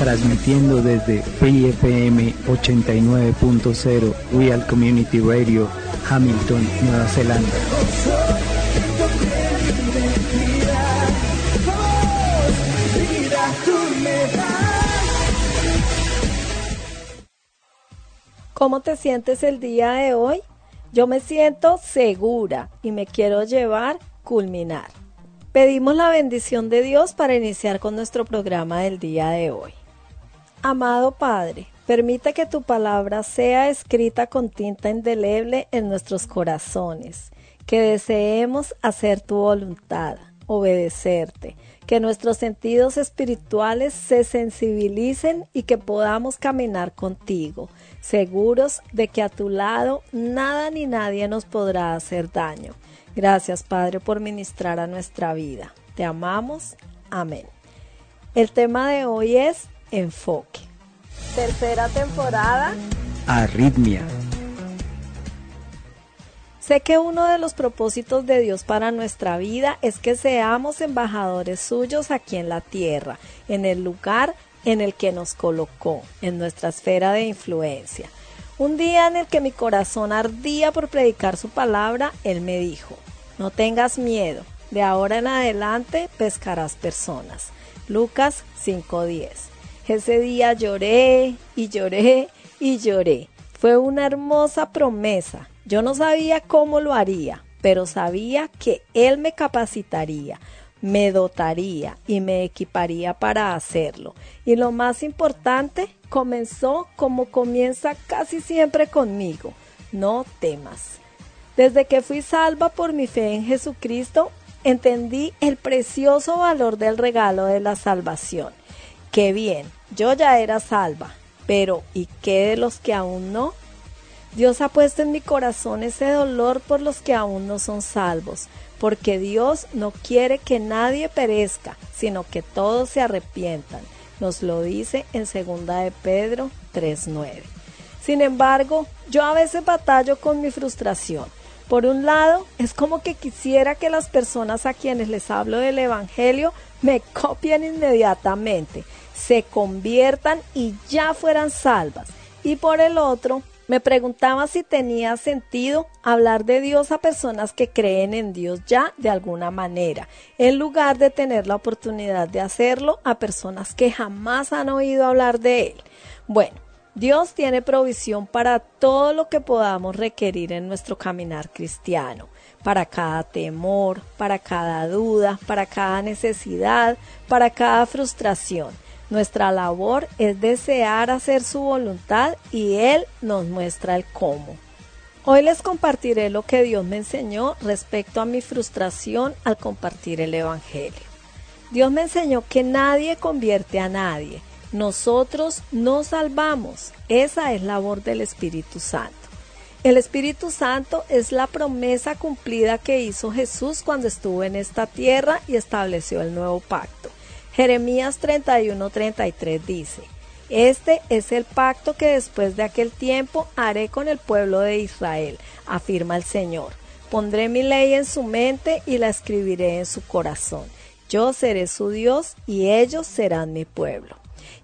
transmitiendo desde FM 89.0 Real Community Radio, Hamilton, Nueva Zelanda. ¿Cómo te sientes el día de hoy? Yo me siento segura y me quiero llevar culminar. Pedimos la bendición de Dios para iniciar con nuestro programa del día de hoy. Amado Padre, permite que tu palabra sea escrita con tinta indeleble en nuestros corazones, que deseemos hacer tu voluntad, obedecerte, que nuestros sentidos espirituales se sensibilicen y que podamos caminar contigo, seguros de que a tu lado nada ni nadie nos podrá hacer daño. Gracias Padre por ministrar a nuestra vida. Te amamos. Amén. El tema de hoy es enfoque. Tercera temporada. Arritmia. Sé que uno de los propósitos de Dios para nuestra vida es que seamos embajadores suyos aquí en la tierra, en el lugar en el que nos colocó, en nuestra esfera de influencia. Un día en el que mi corazón ardía por predicar su palabra, Él me dijo, no tengas miedo, de ahora en adelante pescarás personas. Lucas 5:10. Ese día lloré y lloré y lloré. Fue una hermosa promesa. Yo no sabía cómo lo haría, pero sabía que Él me capacitaría, me dotaría y me equiparía para hacerlo. Y lo más importante, comenzó como comienza casi siempre conmigo. No temas. Desde que fui salva por mi fe en Jesucristo, entendí el precioso valor del regalo de la salvación. Qué bien, yo ya era salva, pero ¿y qué de los que aún no? Dios ha puesto en mi corazón ese dolor por los que aún no son salvos, porque Dios no quiere que nadie perezca, sino que todos se arrepientan. Nos lo dice en 2 de Pedro 3:9. Sin embargo, yo a veces batallo con mi frustración. Por un lado, es como que quisiera que las personas a quienes les hablo del Evangelio me copien inmediatamente, se conviertan y ya fueran salvas. Y por el otro, me preguntaba si tenía sentido hablar de Dios a personas que creen en Dios ya de alguna manera, en lugar de tener la oportunidad de hacerlo a personas que jamás han oído hablar de Él. Bueno, Dios tiene provisión para todo lo que podamos requerir en nuestro caminar cristiano, para cada temor, para cada duda, para cada necesidad, para cada frustración. Nuestra labor es desear hacer su voluntad y Él nos muestra el cómo. Hoy les compartiré lo que Dios me enseñó respecto a mi frustración al compartir el Evangelio. Dios me enseñó que nadie convierte a nadie. Nosotros nos salvamos. Esa es labor del Espíritu Santo. El Espíritu Santo es la promesa cumplida que hizo Jesús cuando estuvo en esta tierra y estableció el nuevo pacto. Jeremías 31:33 dice, Este es el pacto que después de aquel tiempo haré con el pueblo de Israel, afirma el Señor. Pondré mi ley en su mente y la escribiré en su corazón. Yo seré su Dios y ellos serán mi pueblo.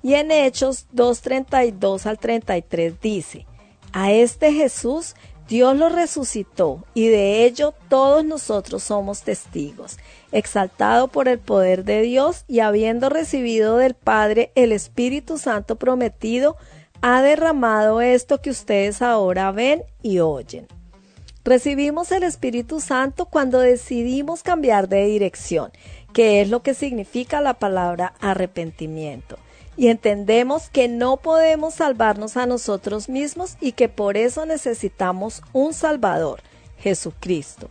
Y en Hechos 2.32 al 33 dice, a este Jesús Dios lo resucitó y de ello todos nosotros somos testigos. Exaltado por el poder de Dios y habiendo recibido del Padre el Espíritu Santo prometido, ha derramado esto que ustedes ahora ven y oyen. Recibimos el Espíritu Santo cuando decidimos cambiar de dirección, que es lo que significa la palabra arrepentimiento y entendemos que no podemos salvarnos a nosotros mismos y que por eso necesitamos un Salvador, Jesucristo,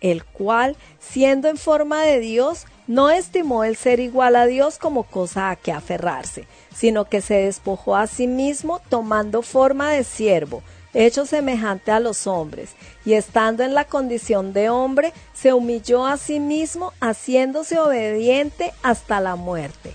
el cual, siendo en forma de Dios, no estimó el ser igual a Dios como cosa a que aferrarse, sino que se despojó a sí mismo tomando forma de siervo, hecho semejante a los hombres, y estando en la condición de hombre, se humilló a sí mismo, haciéndose obediente hasta la muerte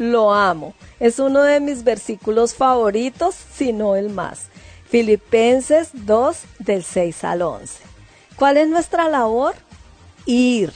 lo amo. Es uno de mis versículos favoritos, si no el más. Filipenses 2 del 6 al 11. ¿Cuál es nuestra labor? Ir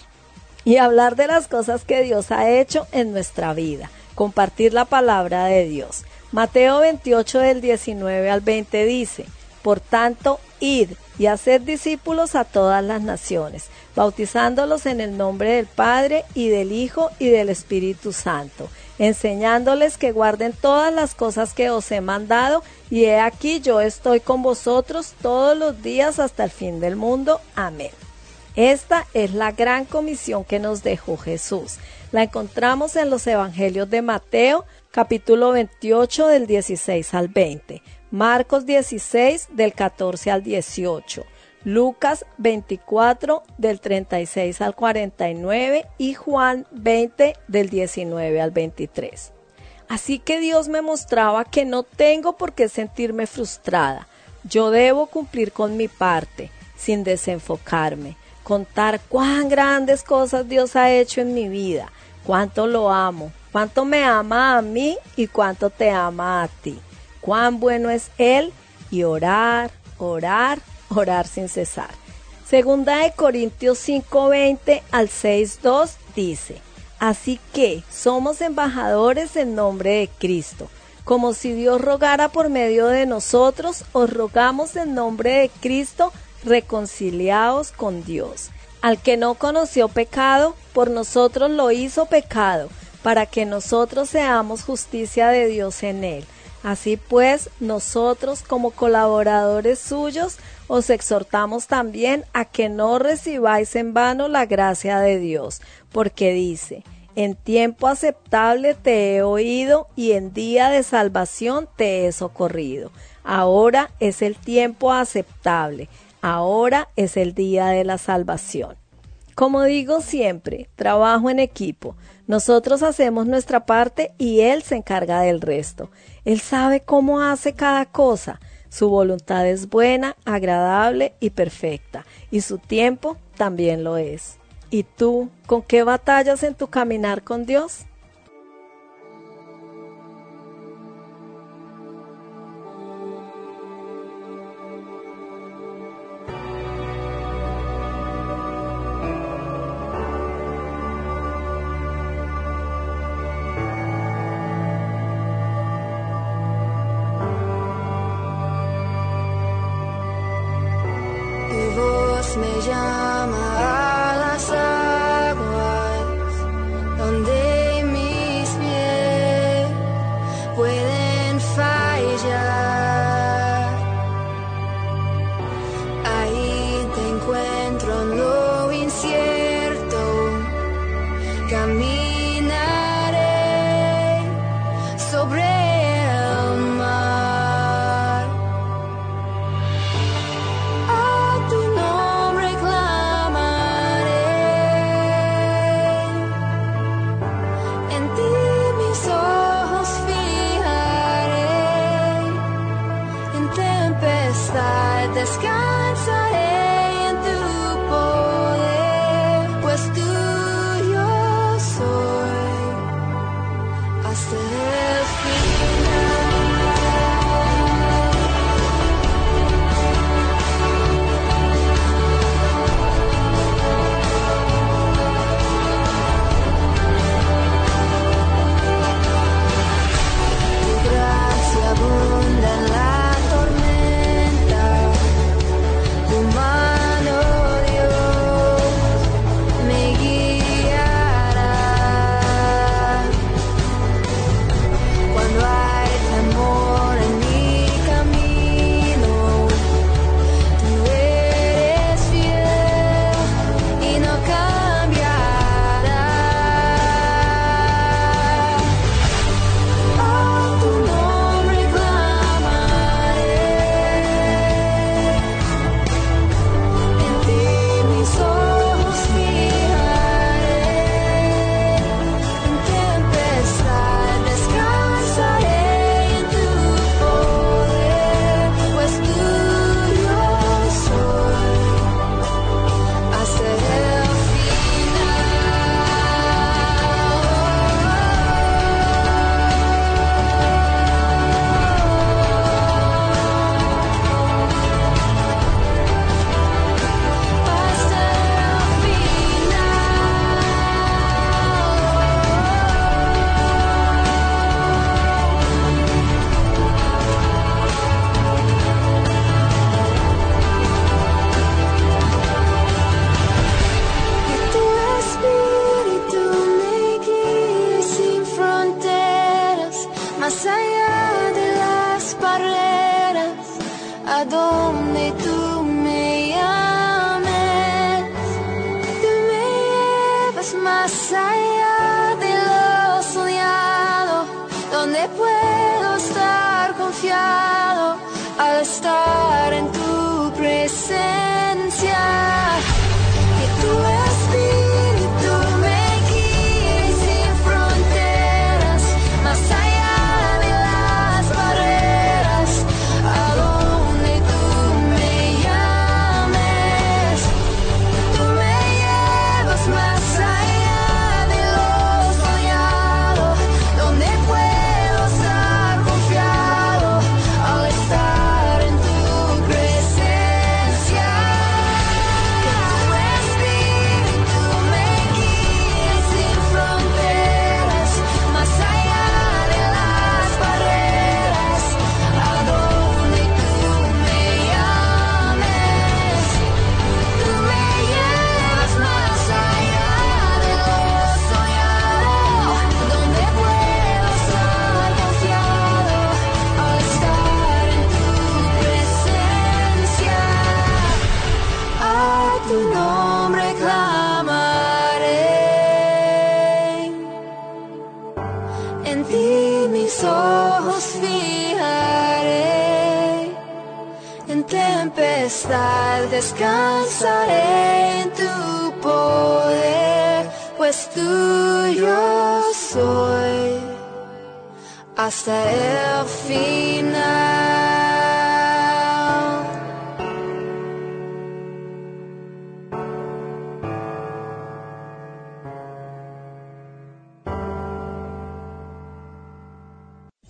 y hablar de las cosas que Dios ha hecho en nuestra vida, compartir la palabra de Dios. Mateo 28 del 19 al 20 dice, Por tanto, id y haced discípulos a todas las naciones, bautizándolos en el nombre del Padre y del Hijo y del Espíritu Santo enseñándoles que guarden todas las cosas que os he mandado, y he aquí yo estoy con vosotros todos los días hasta el fin del mundo. Amén. Esta es la gran comisión que nos dejó Jesús. La encontramos en los Evangelios de Mateo, capítulo 28 del 16 al 20, Marcos 16 del 14 al 18, Lucas 24 del 36 al 49 y Juan 20 del 19 al 23. Así que Dios me mostraba que no tengo por qué sentirme frustrada. Yo debo cumplir con mi parte, sin desenfocarme, contar cuán grandes cosas Dios ha hecho en mi vida, cuánto lo amo, cuánto me ama a mí y cuánto te ama a ti, cuán bueno es Él y orar, orar orar sin cesar. Segunda de Corintios 5:20 al 6:2 dice, Así que somos embajadores en nombre de Cristo. Como si Dios rogara por medio de nosotros, os rogamos en nombre de Cristo, reconciliaos con Dios. Al que no conoció pecado, por nosotros lo hizo pecado, para que nosotros seamos justicia de Dios en él. Así pues, nosotros como colaboradores suyos os exhortamos también a que no recibáis en vano la gracia de Dios, porque dice, en tiempo aceptable te he oído y en día de salvación te he socorrido. Ahora es el tiempo aceptable, ahora es el día de la salvación. Como digo siempre, trabajo en equipo. Nosotros hacemos nuestra parte y Él se encarga del resto. Él sabe cómo hace cada cosa. Su voluntad es buena, agradable y perfecta, y su tiempo también lo es. ¿Y tú, con qué batallas en tu caminar con Dios?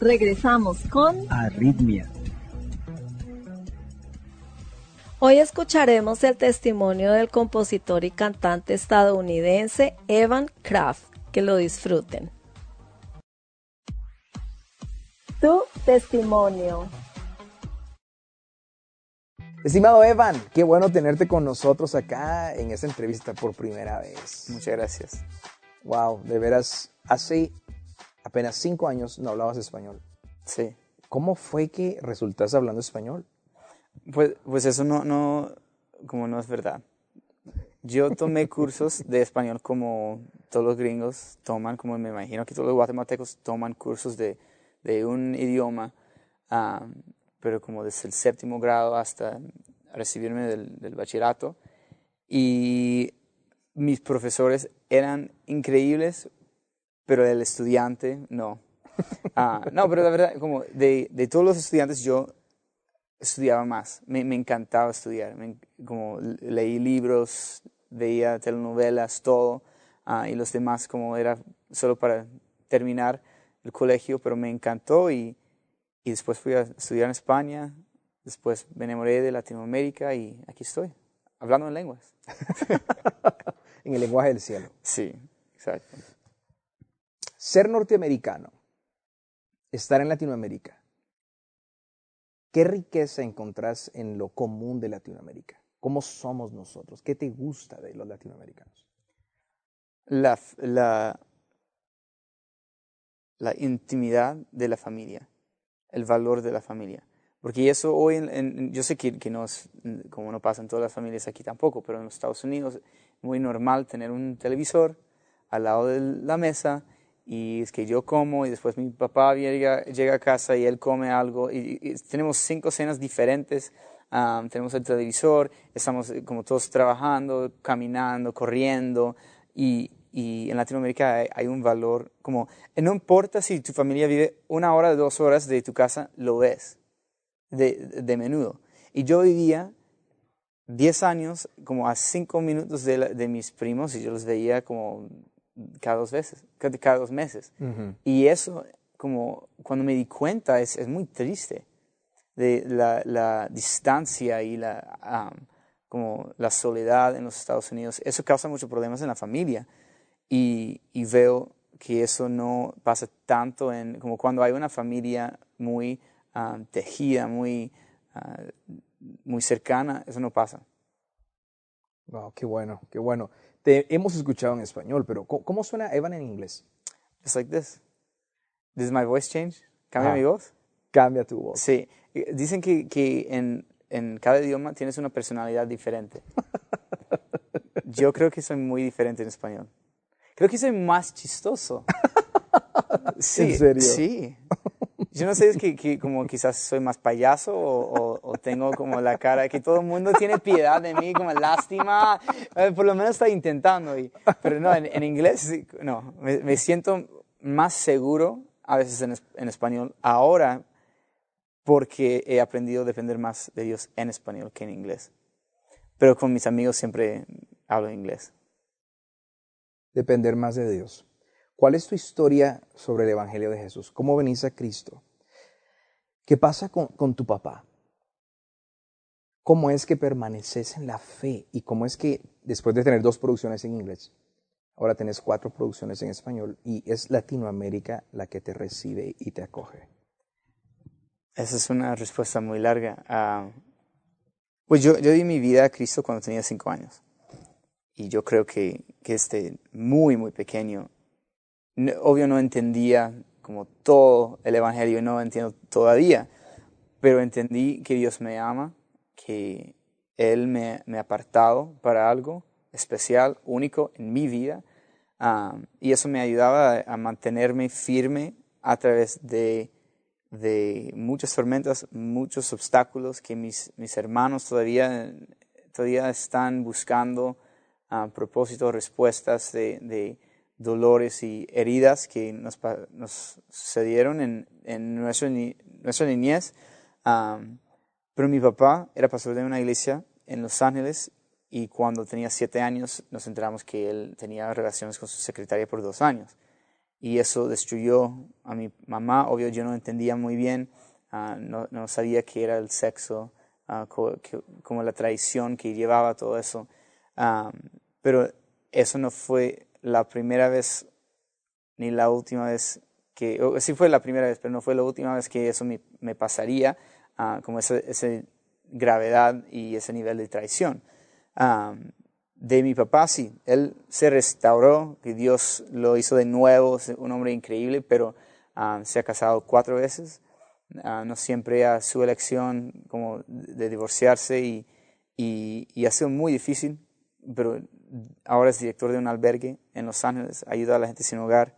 Regresamos con Arritmia. Hoy escucharemos el testimonio del compositor y cantante estadounidense Evan Kraft. Que lo disfruten. Tu testimonio. Estimado Evan, qué bueno tenerte con nosotros acá en esta entrevista por primera vez. Muchas gracias. Wow, de veras, hace apenas cinco años no hablabas español. Sí. ¿Cómo fue que resultaste hablando español? Pues, pues eso no, no, como no es verdad. Yo tomé cursos de español como todos los gringos toman, como me imagino que todos los guatemaltecos toman cursos de, de un idioma, ah, pero como desde el séptimo grado hasta recibirme del, del bachillerato. Y mis profesores eran increíbles, pero el estudiante no. Ah, no, pero la verdad, como de, de todos los estudiantes, yo estudiaba más. Me, encantaba estudiar. como leí libros, veía telenovelas, todo. Ah, y los demás como era solo para terminar el colegio, pero me encantó y, y después fui a estudiar en España, después me enamoré de Latinoamérica y aquí estoy, hablando en lenguas. en el lenguaje del cielo. Sí, exacto. Ser norteamericano, estar en Latinoamérica, ¿qué riqueza encontrás en lo común de Latinoamérica? ¿Cómo somos nosotros? ¿Qué te gusta de los latinoamericanos? La, intimidad de la familia, el valor de la familia. Porque eso hoy, yo sé que, que no es, como no pasa en todas las familias aquí tampoco, pero en los Estados Unidos es muy normal tener un televisor al lado de la mesa y es que yo como y después mi papá llega, llega a casa y él come algo y, tenemos cinco cenas diferentes, tenemos el televisor, estamos eh, como todos trabajando, caminando, corriendo y, y en Latinoamérica hay, un valor como, eh, no importa si tu familia vive una hora, dos horas de tu casa, lo ves de, de menudo. Y yo vivía 10 años como a 5 minutos de, de, mis primos y yo los veía como cada dos veces, cada, dos meses. Y eso, como cuando me di cuenta, es, es muy triste de la, la distancia y la, como la soledad en los Estados Unidos. Eso causa muchos problemas en la familia y, veo que eso no pasa tanto en, como cuando hay una familia muy tejida, muy, ah, muy cercana, eso no pasa. Wow, qué bueno, qué bueno. Te hemos escuchado en español, pero ¿cómo, suena Evan en inglés? Just like this. Does my voice change? ¿Cambia mi voz? Cambia tu voz. Sí. Dicen que, que en, en cada idioma tienes una personalidad diferente. Yo creo que soy muy diferente en español. Creo que soy más chistoso. Sí, ¿En serio? Sí. Yo no sé, es que, como quizás soy más payaso o, tengo como la cara que todo el mundo tiene piedad de mí, como lástima. Eh, por lo menos está intentando. Pero no, en, inglés, no. Me, siento más seguro a veces en, en español ahora porque he aprendido a depender más de Dios en español que en inglés. Pero con mis amigos siempre hablo inglés depender más de Dios. ¿Cuál es tu historia sobre el Evangelio de Jesús? ¿Cómo venís a Cristo? ¿Qué pasa con, tu papá? ¿Cómo es que permaneces en la fe? ¿Y cómo es que después de tener dos producciones en inglés, ahora tenés cuatro producciones en español y es Latinoamérica la que te recibe y te acoge? Esa es una respuesta muy larga. Ah, pues yo, yo di mi vida a Cristo cuando tenía cinco años y yo creo que, que este muy, muy pequeño, obvio no entendía como todo el Evangelio, no entiendo todavía, pero entendí que Dios me ama, que Él me, me ha apartado para algo especial, único en mi vida, y eso me ayudaba a, mantenerme firme a través de, de muchas tormentas, muchos obstáculos que mis, mis hermanos todavía, todavía están buscando a propósito, respuestas de, dolores y heridas que nos, nos sucedieron en, en nuestra, nuestra niñez. pero mi papá era pastor de una iglesia en Los Ángeles y cuando tenía siete años nos enteramos que él tenía relaciones con su secretaria por dos años. Y eso destruyó a mi mamá. Obvio, yo no entendía muy bien, ah, no, no, sabía qué era el sexo, ah, como, la traición que llevaba todo eso. Pero eso no fue la primera vez ni la última vez que, sí fue la primera vez, pero no fue la última vez que eso me, me pasaría, uh, como esa, gravedad y ese nivel de traición. de mi papá, sí, él se restauró, que Dios lo hizo de nuevo, un hombre increíble, pero se ha casado cuatro veces, no siempre a su elección como de divorciarse y, y, y ha sido muy difícil, pero ahora es director de un albergue en Los Ángeles, ayuda a la gente sin hogar,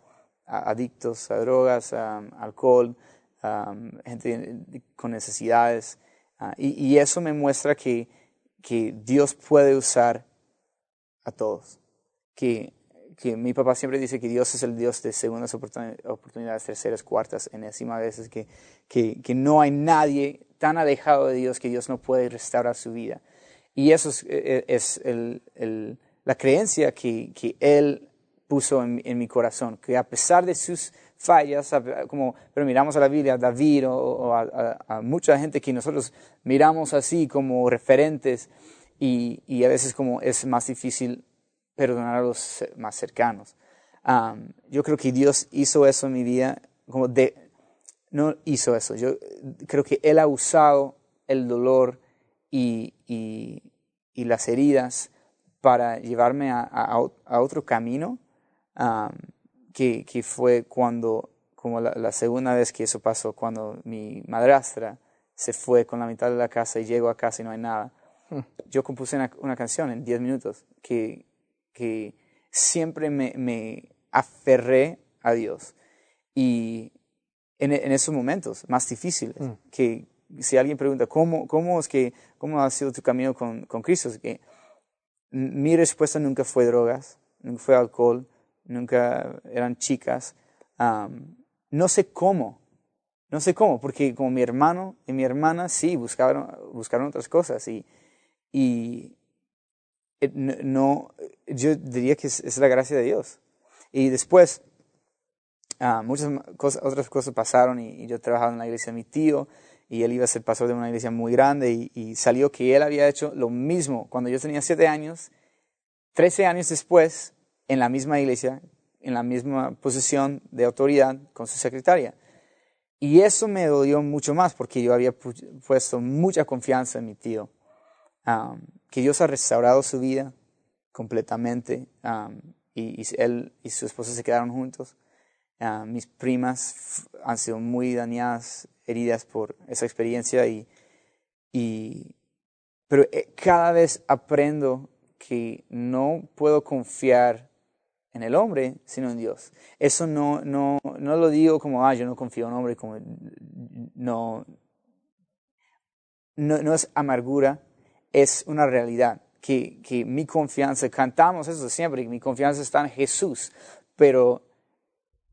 adictos a drogas, a, alcohol, a, gente con necesidades. Ah, y, eso me muestra que, que Dios puede usar a todos. Que, que mi papá siempre dice que Dios es el Dios de segundas oportunidades, terceras, cuartas, enésimas veces, que, que, que no hay nadie tan alejado de Dios que Dios no puede restaurar su vida. Y eso es, e, e, la creencia que, Él puso en, mi corazón, que a pesar de sus fallas, como, pero miramos a la Biblia, a David o, a, mucha gente que nosotros miramos así como referentes y, a veces como es más difícil perdonar a los más cercanos. yo creo que Dios hizo eso en mi vida, como de, no hizo eso, yo creo que Él ha usado el dolor y, y, las heridas para llevarme a, a, otro camino, que, que, fue cuando, como la, segunda vez que eso pasó, cuando mi madrastra se fue con la mitad de la casa y llego a casa y no hay nada. Hmm. Yo compuse una, una canción en 10 minutos que, que siempre me, me, aferré a Dios. Y en, en esos momentos más difíciles, hmm. que, si alguien pregunta, ¿cómo, cómo, es que, cómo ha sido tu camino con, con Cristo? Es que mi respuesta nunca fue drogas, nunca fue alcohol, nunca eran chicas. no sé cómo, no sé cómo, porque como mi hermano y mi hermana sí buscaron, buscaron otras cosas y, y eh, no, yo diría que es, la gracia de Dios. Y después, muchas cosas, otras cosas pasaron y, yo trabajaba en la iglesia de mi tío y él iba a ser pastor de una iglesia muy grande y, salió que él había hecho lo mismo cuando yo tenía siete años, trece años después, en la misma iglesia, en la misma posición de autoridad con su secretaria. Y eso me dolió mucho más porque yo había puesto mucha confianza en mi tío, um, que Dios ha restaurado su vida completamente um, y, él y su esposa se quedaron juntos. Uh, mis primas han sido muy dañadas heridas por esa experiencia y, y pero eh, cada vez aprendo que no puedo confiar en el hombre, sino en Dios. Eso no, no, no lo digo como, ah, yo no confío en hombre, como, no, no, no es amargura, es una realidad. Que, que mi confianza, cantamos eso siempre, que mi confianza está en Jesús, pero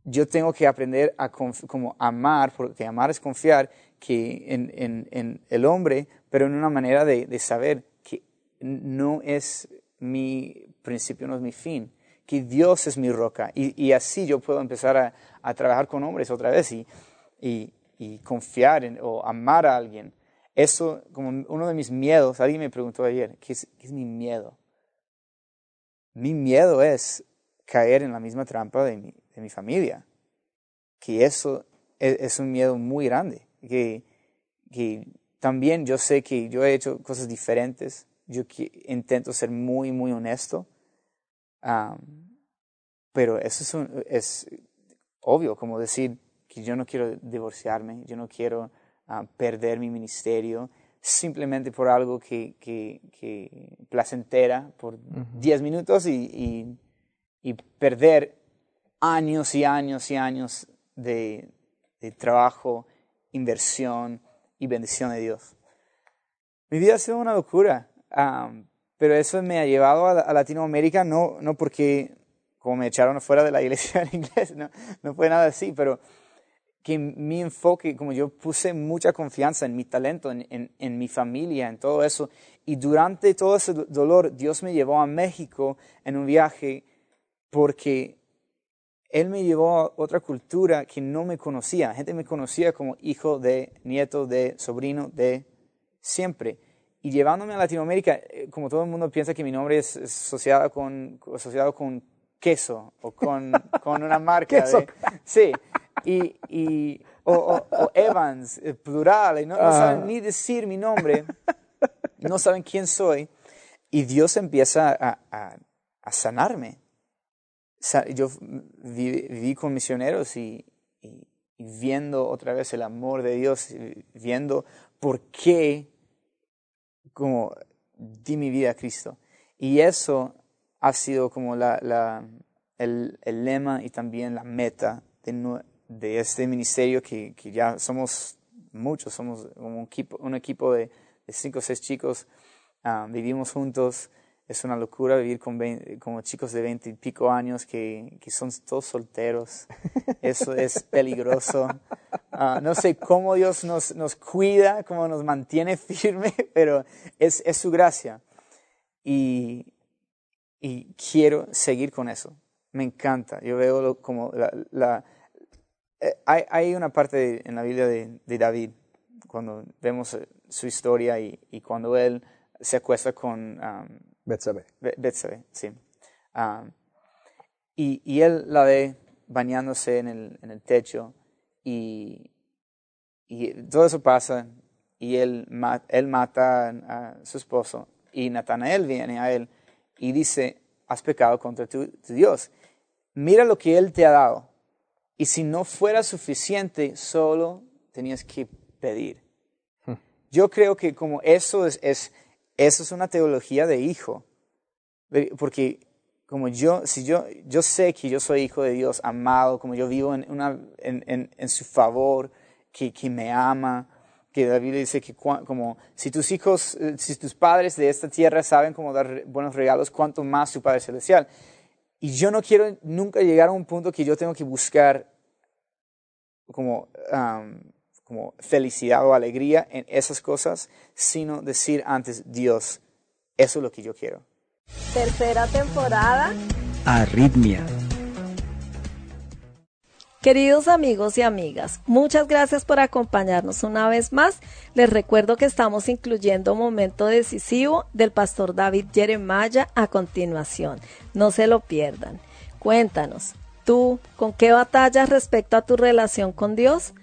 yo tengo que aprender a como amar, porque amar es confiar que en, en, en, el hombre, pero en una manera de, de, saber que no es mi principio, no es mi fin, que Dios es mi roca. Y, así yo puedo empezar a, a, trabajar con hombres otra vez y, y, y confiar en, o amar a alguien. Eso, como uno de mis miedos, alguien me preguntó ayer, ¿qué es, qué es mi miedo? Mi miedo es caer en la misma trampa de mi, de mi familia. Que eso es, un miedo muy grande. Que, que, también yo sé que yo he hecho cosas diferentes. Yo intento ser muy, muy honesto. pero eso es, es obvio, como decir que yo no quiero divorciarme, yo no quiero ah, perder mi ministerio simplemente por algo que, que, que placentera por 10 minutos y, y, y, perder años y años y años de, trabajo, inversión y bendición de Dios. Mi vida ha sido una locura, pero eso me ha llevado a, Latinoamérica, no, no porque como me echaron fuera de la iglesia en inglés, no, no fue nada así, pero que mi enfoque, como yo puse mucha confianza en mi talento, en, en, en, mi familia, en todo eso, y durante todo ese dolor Dios me llevó a México en un viaje porque él me llevó a otra cultura que no me conocía. La gente me conocía como hijo de, nieto de, sobrino de, siempre. Y llevándome a Latinoamérica, eh, como todo el mundo piensa que mi nombre es asociado con, asociado con queso o con, con una marca. queso. sí. Y, y o, Evans, eh, plural, y no, no saben ni decir mi nombre, no saben quién soy. Y Dios empieza a, a, a sanarme yo viví, con misioneros y, viendo otra vez el amor de Dios, viendo por qué como di mi vida a Cristo. Y eso ha sido como la, la, el, el, lema y también la meta de, de este ministerio que, que, ya somos muchos, somos como un equipo, un equipo de, de cinco o seis chicos, ah, vivimos juntos, es una locura vivir con como chicos de veinte y pico años que, que, son todos solteros. Eso es peligroso Ah, no sé cómo Dios nos, nos cuida, cómo nos mantiene firme, pero es, es su gracia. Y, y quiero seguir con eso. Me encanta. Yo veo como la... la eh, hay, hay, una parte en la Biblia de, de, David, cuando vemos eh, su historia y, y cuando él se acuesta con... Um, Betsabe. Betsabe, sí. Um, y, y, él la ve bañándose en el, en el techo y, y, todo eso pasa y él, él mata a su esposo y Natanael viene a él y dice, has pecado contra tu, Dios. Mira lo que Él te ha dado. Y si no fuera suficiente, solo tenías que pedir. Hmm. Yo creo que como eso es, es, eso es una teología de hijo. Porque como yo, si yo, yo sé que yo soy hijo de Dios, amado, como yo vivo en, en, en, su favor, que, que me ama, que David dice que como si tus hijos, eh, si tus padres de esta tierra saben cómo dar buenos regalos, cuánto más tu Padre Celestial. Y yo no quiero nunca llegar a un punto que yo tengo que buscar como, como felicidad o alegría en esas cosas, sino decir antes, Dios, eso es lo que yo quiero. Tercera temporada. Arritmia. Queridos amigos y amigas, muchas gracias por acompañarnos una vez más. Les recuerdo que estamos incluyendo momento decisivo del pastor David Jeremiah a continuación. No se lo pierdan. Cuéntanos, ¿tú con qué batallas respecto a tu relación con Dios?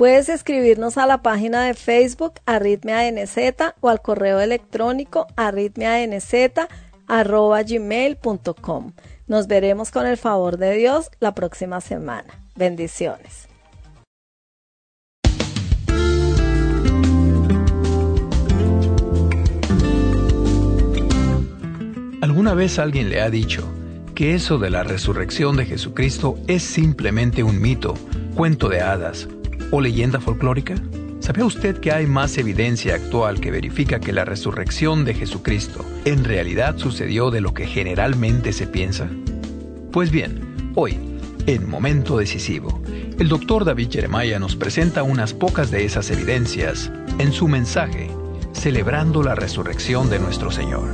Puedes escribirnos a la página de Facebook AritmiaNZ o al correo electrónico arritmianz.gmail.com. Nos veremos con el favor de Dios la próxima semana. Bendiciones. ¿Alguna vez alguien le ha dicho que eso de la resurrección de Jesucristo es simplemente un mito, cuento de hadas o leyenda folclórica? ¿Sabía usted que hay más evidencia actual que verifica que la resurrección de Jesucristo en realidad sucedió de lo que generalmente se piensa? Pues bien, hoy en Momento Decisivo, el doctor David Jeremiah nos presenta unas pocas de esas evidencias en su mensaje, celebrando la resurrección de nuestro Señor,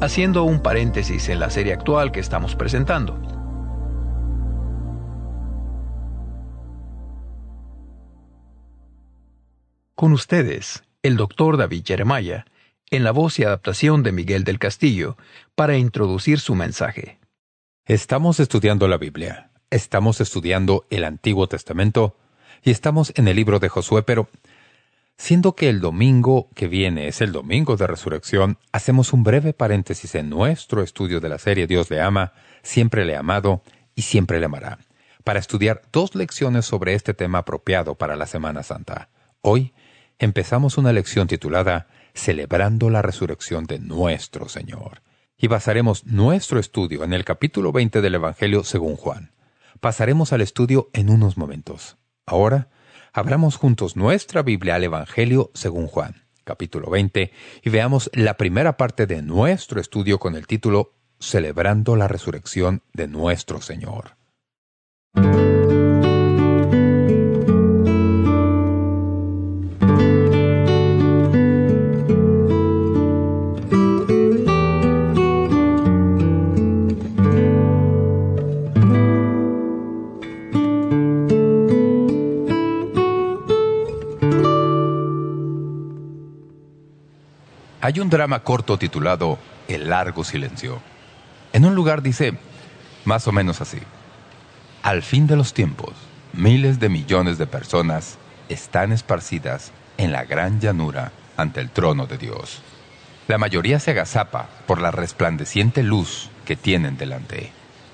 haciendo un paréntesis en la serie actual que estamos presentando. Con ustedes, el doctor David Jeremiah, en la voz y adaptación de Miguel del Castillo, para introducir su mensaje. Estamos estudiando la Biblia Estamos estudiando el Antiguo Testamento y estamos en el libro de Josué, pero siendo que el domingo que viene es el domingo de resurrección, hacemos un breve paréntesis en nuestro estudio de la serie Dios le ama, siempre le ha amado y siempre le amará, para estudiar dos lecciones sobre este tema apropiado para la Semana Santa. Hoy empezamos una lección titulada Celebrando la resurrección de nuestro Señor. Y basaremos nuestro estudio en el capítulo 20 del Evangelio según Juan. Pasaremos al estudio en unos momentos. Ahora, abramos juntos nuestra Biblia al Evangelio según Juan, capítulo 20, y veamos la primera parte de nuestro estudio con el título Celebrando la resurrección de nuestro Señor. Hay un drama corto titulado El largo silencio. En un lugar dice más o menos así. Al fin de los tiempos, miles de millones de personas están esparcidas en la gran llanura ante el trono de Dios. La mayoría se agazapa por la resplandeciente luz que tienen delante,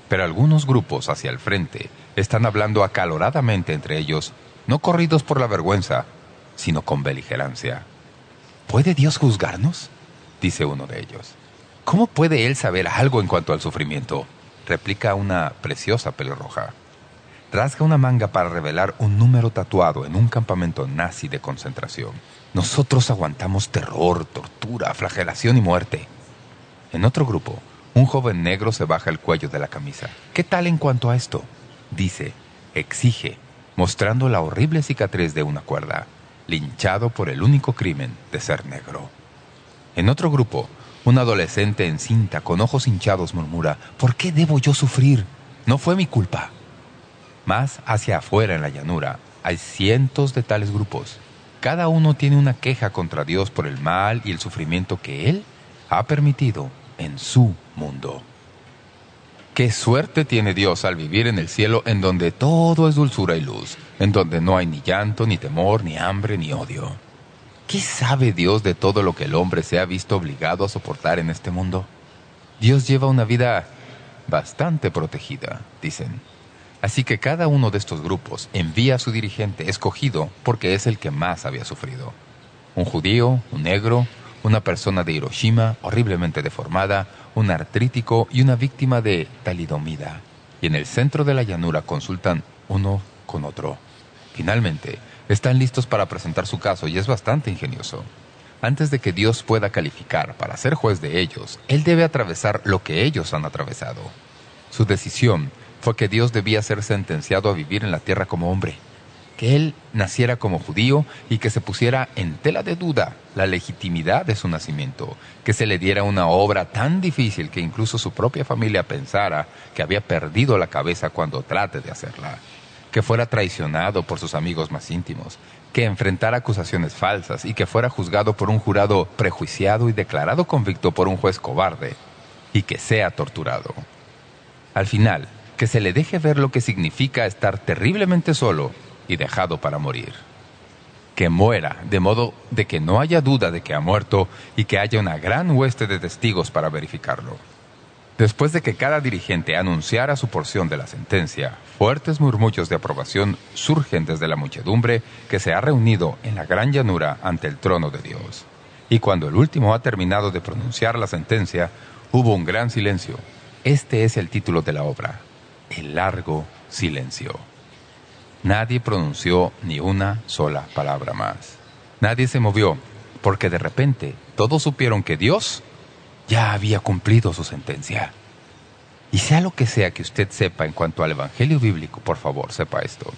pero algunos grupos hacia el frente están hablando acaloradamente entre ellos, no corridos por la vergüenza, sino con beligerancia. ¿Puede Dios juzgarnos? dice uno de ellos. ¿Cómo puede Él saber algo en cuanto al sufrimiento? replica una preciosa pelirroja. Rasga una manga para revelar un número tatuado en un campamento nazi de concentración. Nosotros aguantamos terror, tortura, flagelación y muerte. En otro grupo, un joven negro se baja el cuello de la camisa. ¿Qué tal en cuanto a esto? Dice, exige, mostrando la horrible cicatriz de una cuerda, linchado por el único crimen de ser negro. En otro grupo, un adolescente encinta con ojos hinchados murmura, ¿por qué debo yo sufrir? No fue mi culpa. Más hacia afuera en la llanura hay cientos de tales grupos. Cada uno tiene una queja contra Dios por el mal y el sufrimiento que Él ha permitido en su mundo. Qué suerte tiene Dios al vivir en el cielo en donde todo es dulzura y luz, en donde no hay ni llanto, ni temor, ni hambre, ni odio. ¿Qué sabe Dios de todo lo que el hombre se ha visto obligado a soportar en este mundo? Dios lleva una vida bastante protegida, dicen. Así que cada uno de estos grupos envía a su dirigente escogido porque es el que más había sufrido. Un judío, un negro, una persona de Hiroshima horriblemente deformada, un artrítico y una víctima de talidomida. Y en el centro de la llanura consultan uno con otro. Finalmente, están listos para presentar su caso y es bastante ingenioso. Antes de que Dios pueda calificar para ser juez de ellos, Él debe atravesar lo que ellos han atravesado. Su decisión fue que Dios debía ser sentenciado a vivir en la tierra como hombre, que Él naciera como judío y que se pusiera en tela de duda la legitimidad de su nacimiento, que se le diera una obra tan difícil que incluso su propia familia pensara que había perdido la cabeza cuando trate de hacerla que fuera traicionado por sus amigos más íntimos, que enfrentara acusaciones falsas y que fuera juzgado por un jurado prejuiciado y declarado convicto por un juez cobarde, y que sea torturado. Al final, que se le deje ver lo que significa estar terriblemente solo y dejado para morir. Que muera, de modo de que no haya duda de que ha muerto y que haya una gran hueste de testigos para verificarlo. Después de que cada dirigente anunciara su porción de la sentencia, fuertes murmullos de aprobación surgen desde la muchedumbre que se ha reunido en la gran llanura ante el trono de Dios. Y cuando el último ha terminado de pronunciar la sentencia, hubo un gran silencio. Este es el título de la obra, El largo silencio. Nadie pronunció ni una sola palabra más. Nadie se movió, porque de repente todos supieron que Dios ya había cumplido su sentencia. Y sea lo que sea que usted sepa en cuanto al Evangelio bíblico, por favor, sepa esto.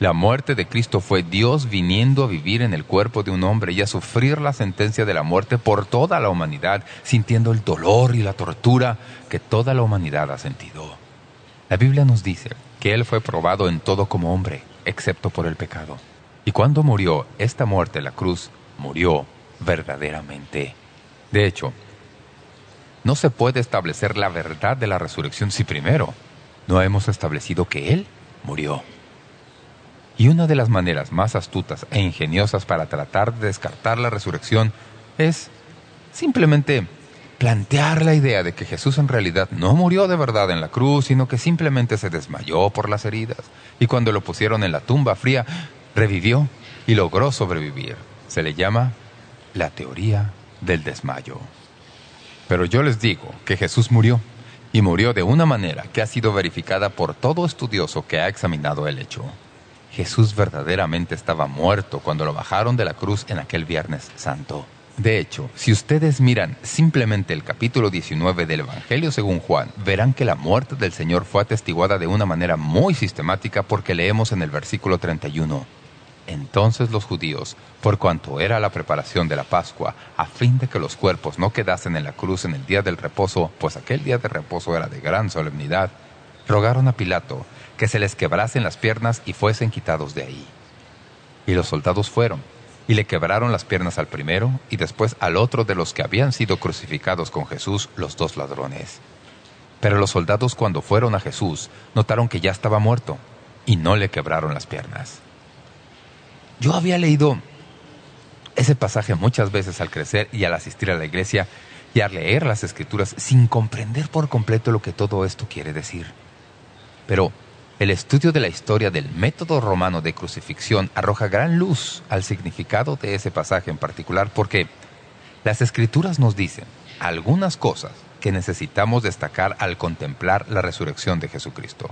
La muerte de Cristo fue Dios viniendo a vivir en el cuerpo de un hombre y a sufrir la sentencia de la muerte por toda la humanidad, sintiendo el dolor y la tortura que toda la humanidad ha sentido. La Biblia nos dice que Él fue probado en todo como hombre, excepto por el pecado. Y cuando murió esta muerte la cruz, murió verdaderamente. De hecho, no se puede establecer la verdad de la resurrección si primero no hemos establecido que Él murió. Y una de las maneras más astutas e ingeniosas para tratar de descartar la resurrección es simplemente plantear la idea de que Jesús en realidad no murió de verdad en la cruz, sino que simplemente se desmayó por las heridas. Y cuando lo pusieron en la tumba fría, revivió y logró sobrevivir. Se le llama la teoría del desmayo. Pero yo les digo que Jesús murió, y murió de una manera que ha sido verificada por todo estudioso que ha examinado el hecho. Jesús verdaderamente estaba muerto cuando lo bajaron de la cruz en aquel Viernes Santo. De hecho, si ustedes miran simplemente el capítulo 19 del Evangelio según Juan, verán que la muerte del Señor fue atestiguada de una manera muy sistemática porque leemos en el versículo 31. Entonces los judíos, por cuanto era la preparación de la Pascua, a fin de que los cuerpos no quedasen en la cruz en el día del reposo, pues aquel día de reposo era de gran solemnidad, rogaron a Pilato que se les quebrasen las piernas y fuesen quitados de ahí. Y los soldados fueron, y le quebraron las piernas al primero y después al otro de los que habían sido crucificados con Jesús, los dos ladrones. Pero los soldados cuando fueron a Jesús notaron que ya estaba muerto, y no le quebraron las piernas. Yo había leído ese pasaje muchas veces al crecer y al asistir a la iglesia y al leer las escrituras sin comprender por completo lo que todo esto quiere decir. Pero el estudio de la historia del método romano de crucifixión arroja gran luz al significado de ese pasaje en particular porque las escrituras nos dicen algunas cosas que necesitamos destacar al contemplar la resurrección de Jesucristo.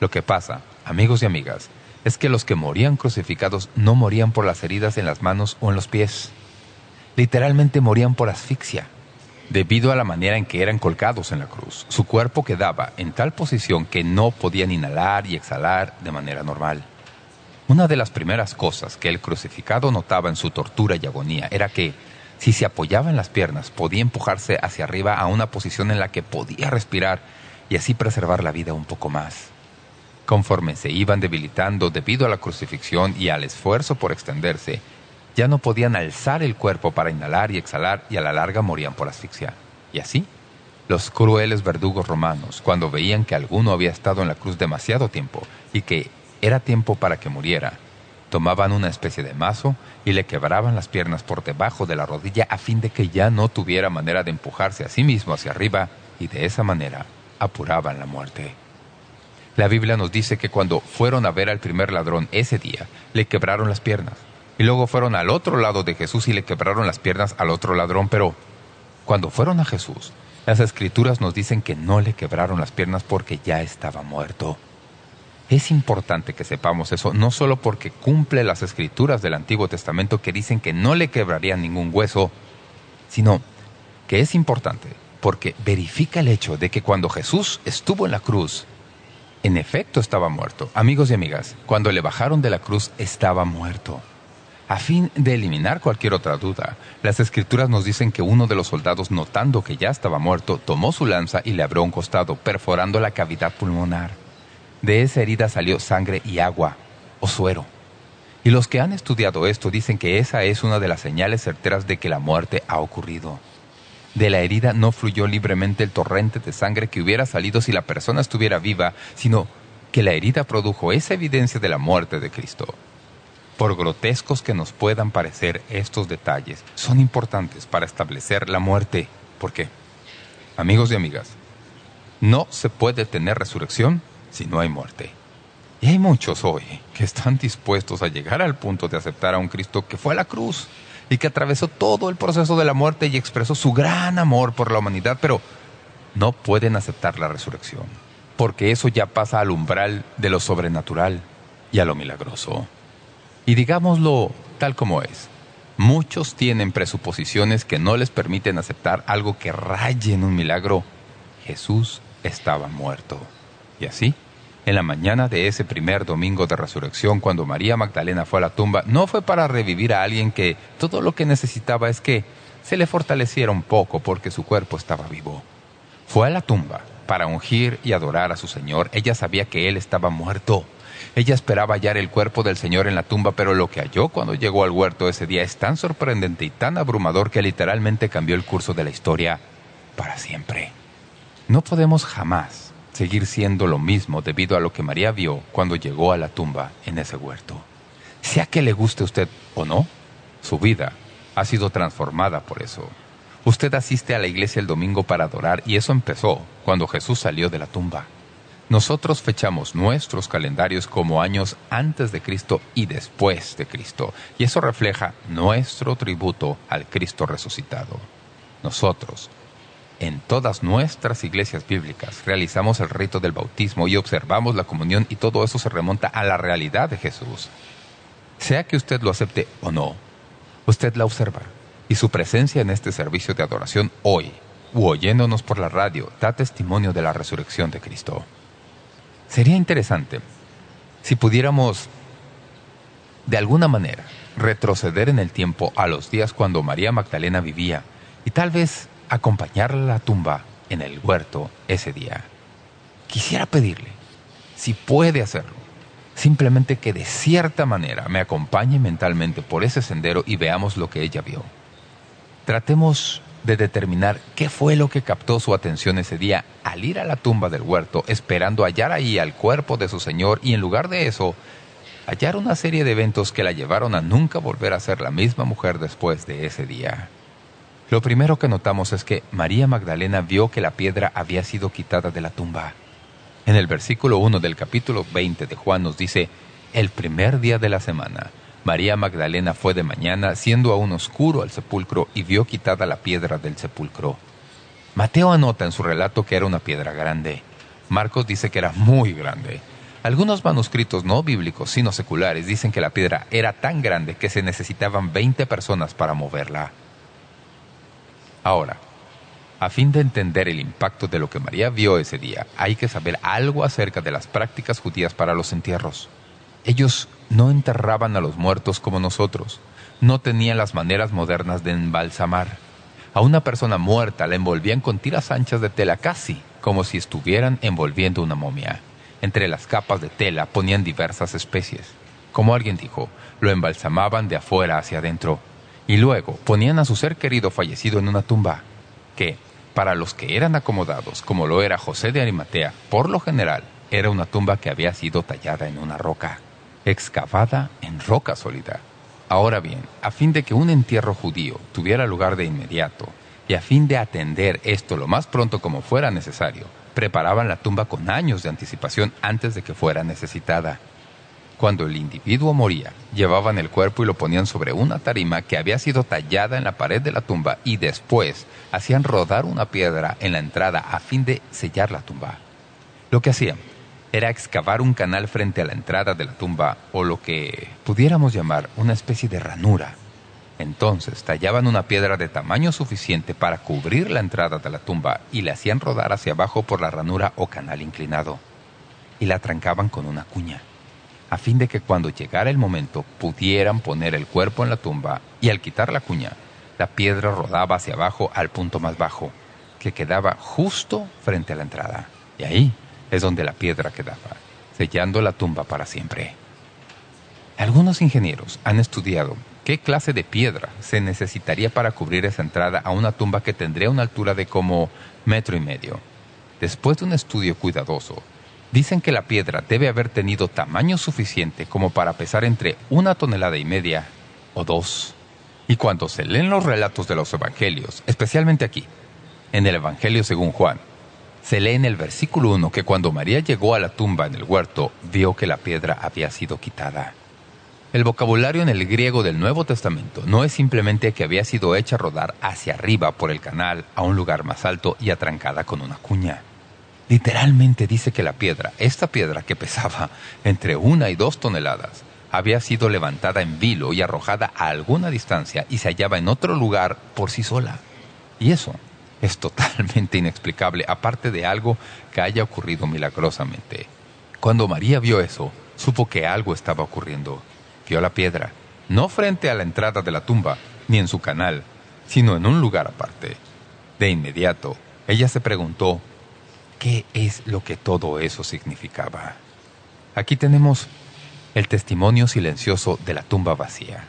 Lo que pasa, amigos y amigas, es que los que morían crucificados no morían por las heridas en las manos o en los pies. Literalmente morían por asfixia, debido a la manera en que eran colgados en la cruz. Su cuerpo quedaba en tal posición que no podían inhalar y exhalar de manera normal. Una de las primeras cosas que el crucificado notaba en su tortura y agonía era que, si se apoyaba en las piernas, podía empujarse hacia arriba a una posición en la que podía respirar y así preservar la vida un poco más. Conforme se iban debilitando debido a la crucifixión y al esfuerzo por extenderse, ya no podían alzar el cuerpo para inhalar y exhalar y a la larga morían por asfixia. Y así, los crueles verdugos romanos, cuando veían que alguno había estado en la cruz demasiado tiempo y que era tiempo para que muriera. Tomaban una especie de mazo y le quebraban las piernas por debajo de la rodilla a fin de que ya no tuviera manera de empujarse a sí mismo hacia arriba y de esa manera apuraban la muerte. La Biblia nos dice que cuando fueron a ver al primer ladrón ese día, le quebraron las piernas. Y luego fueron al otro lado de Jesús y le quebraron las piernas al otro ladrón. Pero cuando fueron a Jesús, las Escrituras nos dicen que no le quebraron las piernas porque ya estaba muerto. Es importante que sepamos eso, no solo porque cumple las escrituras del Antiguo Testamento que dicen que no le quebrarían ningún hueso, sino que es importante porque verifica el hecho de que cuando Jesús estuvo en la cruz, en efecto estaba muerto. Amigos y amigas, cuando le bajaron de la cruz estaba muerto. A fin de eliminar cualquier otra duda, las escrituras nos dicen que uno de los soldados, notando que ya estaba muerto, tomó su lanza y le abrió un costado, perforando la cavidad pulmonar. De esa herida salió sangre y agua, o suero. Y los que han estudiado esto dicen que esa es una de las señales certeras de que la muerte ha ocurrido. De la herida no fluyó libremente el torrente de sangre que hubiera salido si la persona estuviera viva, sino que la herida produjo esa evidencia de la muerte de Cristo. Por grotescos que nos puedan parecer estos detalles, son importantes para establecer la muerte. ¿Por qué? Amigos y amigas, no se puede tener resurrección si no hay muerte. Y hay muchos hoy que están dispuestos a llegar al punto de aceptar a un Cristo que fue a la cruz y que atravesó todo el proceso de la muerte y expresó su gran amor por la humanidad, pero no pueden aceptar la resurrección, porque eso ya pasa al umbral de lo sobrenatural y a lo milagroso. Y digámoslo tal como es, muchos tienen presuposiciones que no les permiten aceptar algo que raye en un milagro. Jesús estaba muerto. Y así, en la mañana de ese primer domingo de resurrección, cuando María Magdalena fue a la tumba, no fue para revivir a alguien que todo lo que necesitaba es que se le fortaleciera un poco porque su cuerpo estaba vivo. Fue a la tumba para ungir y adorar a su Señor. Ella sabía que Él estaba muerto. Ella esperaba hallar el cuerpo del Señor en la tumba, pero lo que halló cuando llegó al huerto ese día es tan sorprendente y tan abrumador que literalmente cambió el curso de la historia para siempre. No podemos jamás seguir siendo lo mismo debido a lo que María vio cuando llegó a la tumba en ese huerto. Sea que le guste a usted o no, su vida ha sido transformada por eso. Usted asiste a la iglesia el domingo para adorar y eso empezó cuando Jesús salió de la tumba. Nosotros fechamos nuestros calendarios como años antes de Cristo y después de Cristo, y eso refleja nuestro tributo al Cristo resucitado. Nosotros en todas nuestras iglesias bíblicas realizamos el rito del bautismo y observamos la comunión y todo eso se remonta a la realidad de Jesús. Sea que usted lo acepte o no, usted la observa y su presencia en este servicio de adoración hoy u oyéndonos por la radio da testimonio de la resurrección de Cristo. Sería interesante si pudiéramos de alguna manera retroceder en el tiempo a los días cuando María Magdalena vivía y tal vez acompañarla a la tumba en el huerto ese día. Quisiera pedirle, si puede hacerlo, simplemente que de cierta manera me acompañe mentalmente por ese sendero y veamos lo que ella vio. Tratemos de determinar qué fue lo que captó su atención ese día al ir a la tumba del huerto esperando hallar ahí al cuerpo de su Señor y en lugar de eso, hallar una serie de eventos que la llevaron a nunca volver a ser la misma mujer después de ese día. Lo primero que notamos es que María Magdalena vio que la piedra había sido quitada de la tumba. En el versículo 1 del capítulo 20 de Juan nos dice, el primer día de la semana, María Magdalena fue de mañana, siendo aún oscuro al sepulcro, y vio quitada la piedra del sepulcro. Mateo anota en su relato que era una piedra grande. Marcos dice que era muy grande. Algunos manuscritos no bíblicos, sino seculares, dicen que la piedra era tan grande que se necesitaban 20 personas para moverla. Ahora, a fin de entender el impacto de lo que María vio ese día, hay que saber algo acerca de las prácticas judías para los entierros. Ellos no enterraban a los muertos como nosotros, no tenían las maneras modernas de embalsamar. A una persona muerta la envolvían con tiras anchas de tela casi como si estuvieran envolviendo una momia. Entre las capas de tela ponían diversas especies. Como alguien dijo, lo embalsamaban de afuera hacia adentro. Y luego ponían a su ser querido fallecido en una tumba, que, para los que eran acomodados, como lo era José de Arimatea, por lo general, era una tumba que había sido tallada en una roca, excavada en roca sólida. Ahora bien, a fin de que un entierro judío tuviera lugar de inmediato, y a fin de atender esto lo más pronto como fuera necesario, preparaban la tumba con años de anticipación antes de que fuera necesitada. Cuando el individuo moría, llevaban el cuerpo y lo ponían sobre una tarima que había sido tallada en la pared de la tumba y después hacían rodar una piedra en la entrada a fin de sellar la tumba. Lo que hacían era excavar un canal frente a la entrada de la tumba o lo que pudiéramos llamar una especie de ranura. Entonces tallaban una piedra de tamaño suficiente para cubrir la entrada de la tumba y la hacían rodar hacia abajo por la ranura o canal inclinado. Y la trancaban con una cuña a fin de que cuando llegara el momento pudieran poner el cuerpo en la tumba y al quitar la cuña, la piedra rodaba hacia abajo al punto más bajo, que quedaba justo frente a la entrada. Y ahí es donde la piedra quedaba, sellando la tumba para siempre. Algunos ingenieros han estudiado qué clase de piedra se necesitaría para cubrir esa entrada a una tumba que tendría una altura de como metro y medio. Después de un estudio cuidadoso, Dicen que la piedra debe haber tenido tamaño suficiente como para pesar entre una tonelada y media o dos. Y cuando se leen los relatos de los evangelios, especialmente aquí, en el Evangelio según Juan, se lee en el versículo 1 que cuando María llegó a la tumba en el huerto, vio que la piedra había sido quitada. El vocabulario en el griego del Nuevo Testamento no es simplemente que había sido hecha rodar hacia arriba por el canal a un lugar más alto y atrancada con una cuña. Literalmente dice que la piedra, esta piedra que pesaba entre una y dos toneladas, había sido levantada en vilo y arrojada a alguna distancia y se hallaba en otro lugar por sí sola. Y eso es totalmente inexplicable, aparte de algo que haya ocurrido milagrosamente. Cuando María vio eso, supo que algo estaba ocurriendo. Vio la piedra, no frente a la entrada de la tumba, ni en su canal, sino en un lugar aparte. De inmediato, ella se preguntó ¿Qué es lo que todo eso significaba? Aquí tenemos el testimonio silencioso de la tumba vacía.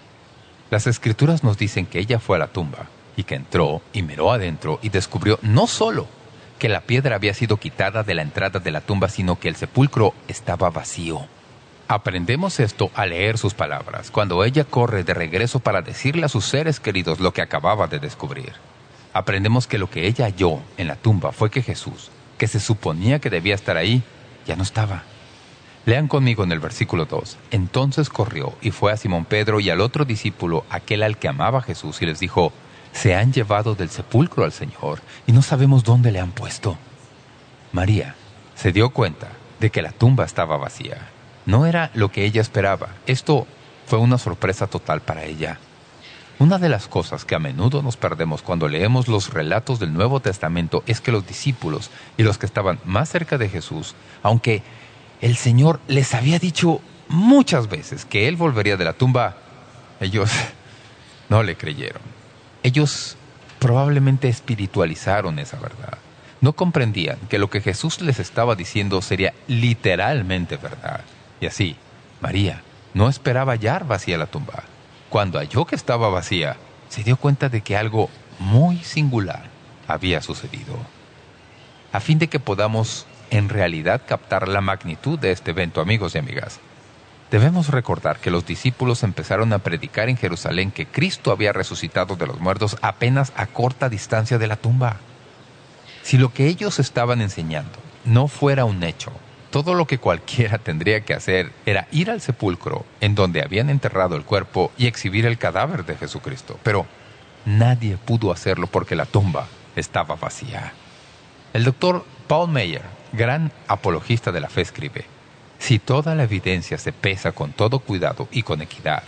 Las escrituras nos dicen que ella fue a la tumba y que entró y miró adentro y descubrió no solo que la piedra había sido quitada de la entrada de la tumba, sino que el sepulcro estaba vacío. Aprendemos esto al leer sus palabras, cuando ella corre de regreso para decirle a sus seres queridos lo que acababa de descubrir. Aprendemos que lo que ella halló en la tumba fue que Jesús, que se suponía que debía estar ahí, ya no estaba. Lean conmigo en el versículo 2. Entonces corrió y fue a Simón Pedro y al otro discípulo, aquel al que amaba Jesús, y les dijo, se han llevado del sepulcro al Señor y no sabemos dónde le han puesto. María se dio cuenta de que la tumba estaba vacía. No era lo que ella esperaba. Esto fue una sorpresa total para ella. Una de las cosas que a menudo nos perdemos cuando leemos los relatos del Nuevo Testamento es que los discípulos y los que estaban más cerca de Jesús, aunque el Señor les había dicho muchas veces que Él volvería de la tumba, ellos no le creyeron. Ellos probablemente espiritualizaron esa verdad. No comprendían que lo que Jesús les estaba diciendo sería literalmente verdad. Y así, María no esperaba hallar vacía la tumba. Cuando halló que estaba vacía, se dio cuenta de que algo muy singular había sucedido. A fin de que podamos en realidad captar la magnitud de este evento, amigos y amigas, debemos recordar que los discípulos empezaron a predicar en Jerusalén que Cristo había resucitado de los muertos apenas a corta distancia de la tumba. Si lo que ellos estaban enseñando no fuera un hecho, todo lo que cualquiera tendría que hacer era ir al sepulcro en donde habían enterrado el cuerpo y exhibir el cadáver de Jesucristo. Pero nadie pudo hacerlo porque la tumba estaba vacía. El doctor Paul Meyer, gran apologista de la fe, escribe, si toda la evidencia se pesa con todo cuidado y con equidad,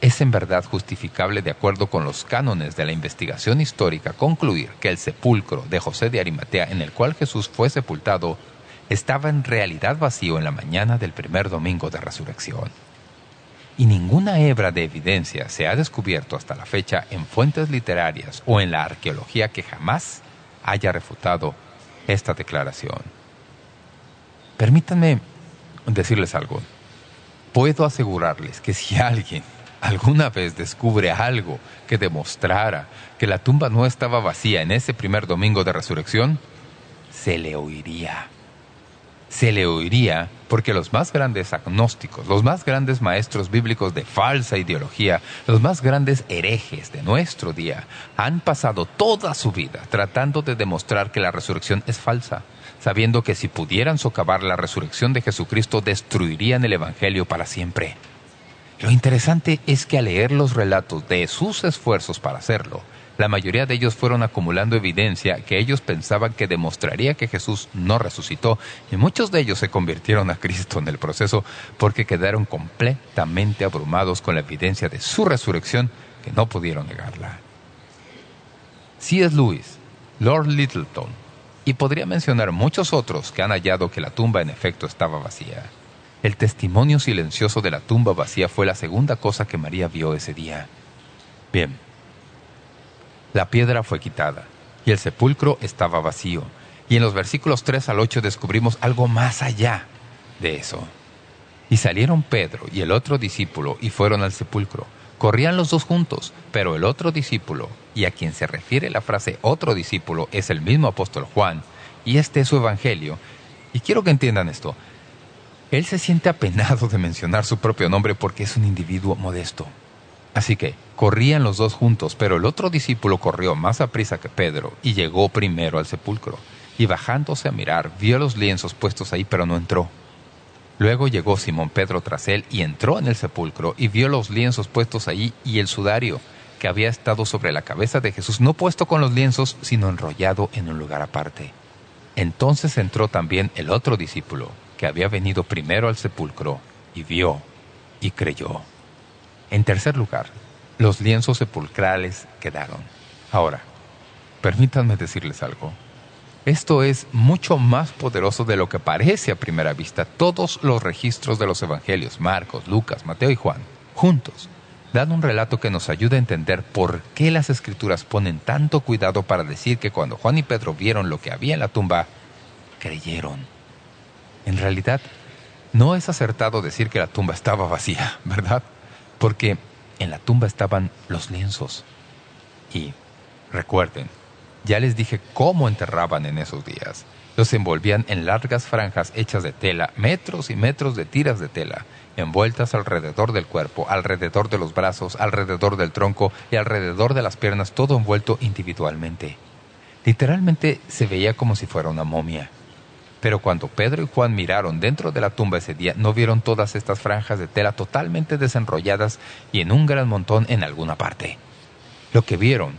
es en verdad justificable de acuerdo con los cánones de la investigación histórica concluir que el sepulcro de José de Arimatea en el cual Jesús fue sepultado estaba en realidad vacío en la mañana del primer domingo de resurrección. y ninguna hebra de evidencia se ha descubierto hasta la fecha en fuentes literarias o en la arqueología que jamás haya refutado esta declaración. Permítanme decirles algo. Puedo asegurarles que si alguien alguna vez descubre algo que demostrara que la tumba no estaba vacía en ese primer domingo de resurrección, se le oiría se le oiría porque los más grandes agnósticos, los más grandes maestros bíblicos de falsa ideología, los más grandes herejes de nuestro día, han pasado toda su vida tratando de demostrar que la resurrección es falsa, sabiendo que si pudieran socavar la resurrección de Jesucristo destruirían el Evangelio para siempre. Lo interesante es que al leer los relatos de sus esfuerzos para hacerlo, la mayoría de ellos fueron acumulando evidencia que ellos pensaban que demostraría que Jesús no resucitó y muchos de ellos se convirtieron a Cristo en el proceso porque quedaron completamente abrumados con la evidencia de su resurrección que no pudieron negarla. C.S. Lewis, Lord Littleton y podría mencionar muchos otros que han hallado que la tumba en efecto estaba vacía. El testimonio silencioso de la tumba vacía fue la segunda cosa que María vio ese día. Bien, la piedra fue quitada y el sepulcro estaba vacío. Y en los versículos 3 al 8 descubrimos algo más allá de eso. Y salieron Pedro y el otro discípulo y fueron al sepulcro. Corrían los dos juntos, pero el otro discípulo, y a quien se refiere la frase otro discípulo, es el mismo apóstol Juan, y este es su evangelio. Y quiero que entiendan esto. Él se siente apenado de mencionar su propio nombre porque es un individuo modesto. Así que corrían los dos juntos, pero el otro discípulo corrió más a prisa que Pedro y llegó primero al sepulcro. Y bajándose a mirar, vio los lienzos puestos ahí, pero no entró. Luego llegó Simón Pedro tras él y entró en el sepulcro y vio los lienzos puestos ahí y el sudario que había estado sobre la cabeza de Jesús, no puesto con los lienzos, sino enrollado en un lugar aparte. Entonces entró también el otro discípulo, que había venido primero al sepulcro, y vio y creyó. En tercer lugar, los lienzos sepulcrales quedaron. Ahora, permítanme decirles algo. Esto es mucho más poderoso de lo que parece a primera vista. Todos los registros de los evangelios, Marcos, Lucas, Mateo y Juan, juntos, dan un relato que nos ayuda a entender por qué las escrituras ponen tanto cuidado para decir que cuando Juan y Pedro vieron lo que había en la tumba, creyeron. En realidad, no es acertado decir que la tumba estaba vacía, ¿verdad? Porque en la tumba estaban los lienzos. Y recuerden, ya les dije cómo enterraban en esos días. Los envolvían en largas franjas hechas de tela, metros y metros de tiras de tela, envueltas alrededor del cuerpo, alrededor de los brazos, alrededor del tronco y alrededor de las piernas, todo envuelto individualmente. Literalmente se veía como si fuera una momia. Pero cuando Pedro y Juan miraron dentro de la tumba ese día, no vieron todas estas franjas de tela totalmente desenrolladas y en un gran montón en alguna parte. Lo que vieron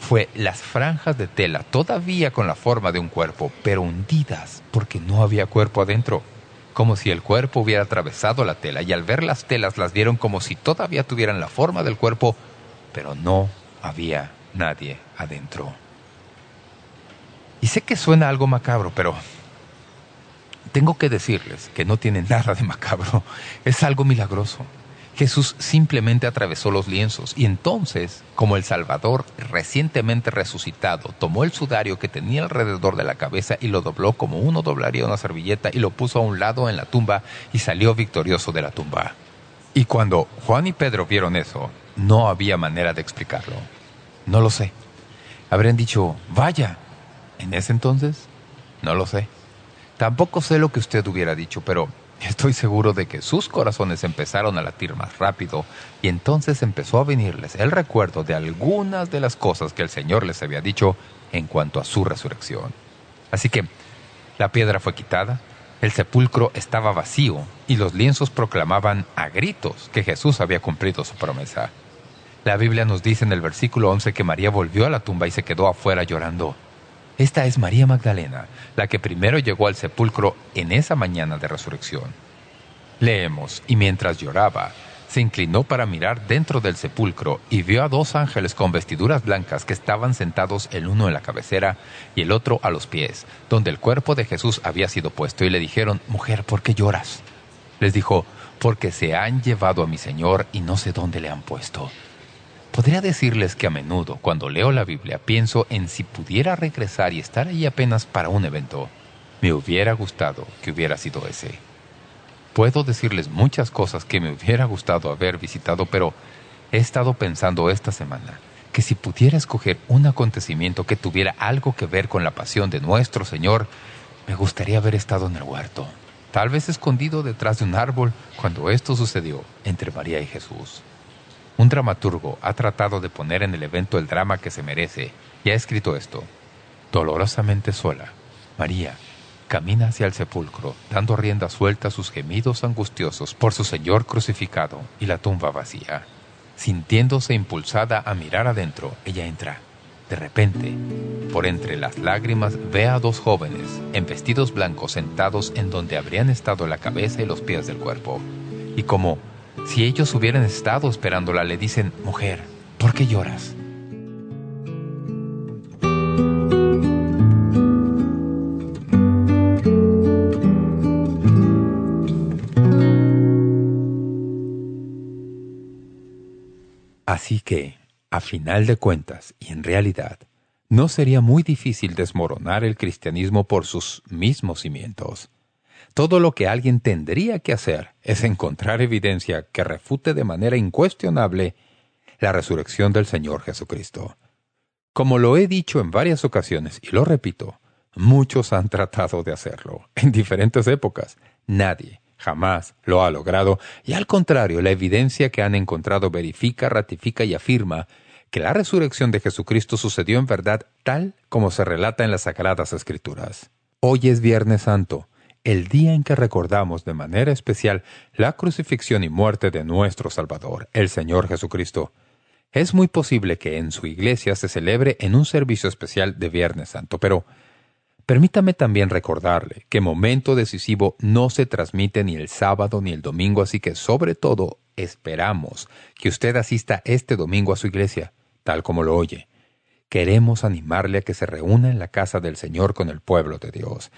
fue las franjas de tela todavía con la forma de un cuerpo, pero hundidas porque no había cuerpo adentro. Como si el cuerpo hubiera atravesado la tela y al ver las telas las vieron como si todavía tuvieran la forma del cuerpo, pero no había nadie adentro. Y sé que suena algo macabro, pero tengo que decirles que no tiene nada de macabro. Es algo milagroso. Jesús simplemente atravesó los lienzos y entonces, como el Salvador recientemente resucitado, tomó el sudario que tenía alrededor de la cabeza y lo dobló como uno doblaría una servilleta y lo puso a un lado en la tumba y salió victorioso de la tumba. Y cuando Juan y Pedro vieron eso, no había manera de explicarlo. No lo sé. Habrían dicho, vaya. ¿En ese entonces? No lo sé. Tampoco sé lo que usted hubiera dicho, pero estoy seguro de que sus corazones empezaron a latir más rápido y entonces empezó a venirles el recuerdo de algunas de las cosas que el Señor les había dicho en cuanto a su resurrección. Así que la piedra fue quitada, el sepulcro estaba vacío y los lienzos proclamaban a gritos que Jesús había cumplido su promesa. La Biblia nos dice en el versículo 11 que María volvió a la tumba y se quedó afuera llorando. Esta es María Magdalena, la que primero llegó al sepulcro en esa mañana de resurrección. Leemos, y mientras lloraba, se inclinó para mirar dentro del sepulcro y vio a dos ángeles con vestiduras blancas que estaban sentados el uno en la cabecera y el otro a los pies, donde el cuerpo de Jesús había sido puesto, y le dijeron, «Mujer, ¿por qué lloras?» Les dijo, porque se han llevado a mi Señor y no sé dónde le han puesto. Podría decirles que a menudo, cuando leo la Biblia, pienso en si pudiera regresar y estar ahí apenas para un evento. Me hubiera gustado que hubiera sido ese. Puedo decirles muchas cosas que me hubiera gustado haber visitado, pero he estado pensando esta semana que si pudiera escoger un acontecimiento que tuviera algo que ver con la pasión de nuestro Señor, me gustaría haber estado en el huerto, tal vez escondido detrás de un árbol cuando esto sucedió entre María y Jesús. Un dramaturgo ha tratado de poner en el evento el drama que se merece y ha escrito esto. Dolorosamente sola, María camina hacia el sepulcro, dando rienda suelta a sus gemidos angustiosos por su Señor crucificado y la tumba vacía. Sintiéndose impulsada a mirar adentro, ella entra. De repente, por entre las lágrimas, ve a dos jóvenes, en vestidos blancos, sentados en donde habrían estado la cabeza y los pies del cuerpo. Y como si ellos hubieran estado esperándola, le dicen, «Mujer, ¿por qué lloras?» Así que, a final de cuentas, y en realidad, no sería muy difícil desmoronar el cristianismo por sus mismos cimientos. Todo lo que alguien tendría que hacer es encontrar evidencia que refute de manera incuestionable la resurrección del Señor Jesucristo. Como lo he dicho en varias ocasiones, y lo repito, muchos han tratado de hacerlo, en diferentes épocas. Nadie, jamás lo ha logrado, y al contrario, la evidencia que han encontrado verifica, ratifica y afirma que la resurrección de Jesucristo sucedió en verdad tal como se relata en las Sagradas Escrituras. Hoy es Viernes Santo, el día en que recordamos de manera especial la crucifixión y muerte de nuestro Salvador, el Señor Jesucristo. Es muy posible que en su iglesia se celebre en un servicio especial de Viernes Santo, pero Permítame también recordarle que Momento Decisivo no se transmite ni el sábado ni el domingo, así que sobre todo esperamos que usted asista este domingo a su iglesia, tal como lo oye. Queremos animarle a que se reúna en la casa del Señor con el pueblo de Dios.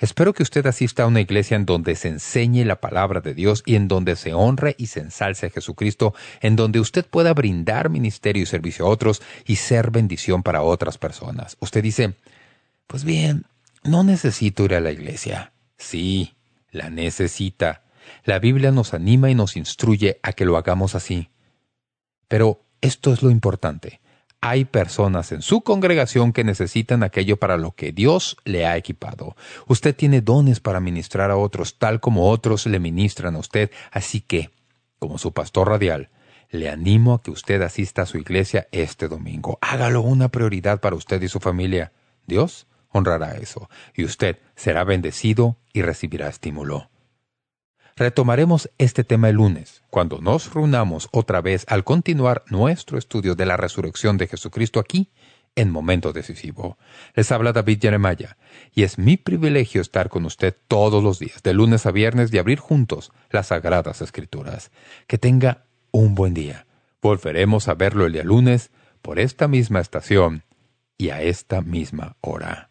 Espero que usted asista a una iglesia en donde se enseñe la palabra de Dios y en donde se honre y se ensalce a Jesucristo, en donde usted pueda brindar ministerio y servicio a otros y ser bendición para otras personas. Usted dice, pues bien, no necesito ir a la iglesia. Sí, la necesita. La Biblia nos anima y nos instruye a que lo hagamos así. Pero esto es lo importante. Hay personas en su congregación que necesitan aquello para lo que Dios le ha equipado. Usted tiene dones para ministrar a otros, tal como otros le ministran a usted. Así que, como su pastor radial, le animo a que usted asista a su iglesia este domingo. Hágalo una prioridad para usted y su familia. Dios honrará eso, y usted será bendecido y recibirá estímulo. Retomaremos este tema el lunes, cuando nos reunamos otra vez al continuar nuestro estudio de la resurrección de Jesucristo aquí, en Momento Decisivo. Les habla David Jeremiah, y es mi privilegio estar con usted todos los días, de lunes a viernes, y abrir juntos las Sagradas Escrituras. Que tenga un buen día. Volveremos a verlo el día lunes, por esta misma estación y a esta misma hora.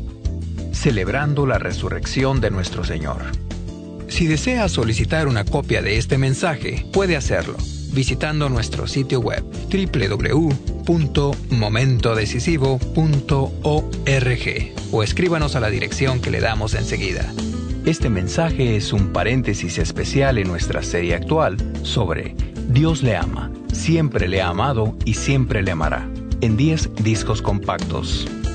celebrando la resurrección de nuestro Señor. Si desea solicitar una copia de este mensaje, puede hacerlo visitando nuestro sitio web www.momentodecisivo.org o escríbanos a la dirección que le damos enseguida. Este mensaje es un paréntesis especial en nuestra serie actual sobre Dios le ama, siempre le ha amado y siempre le amará, en 10 discos compactos.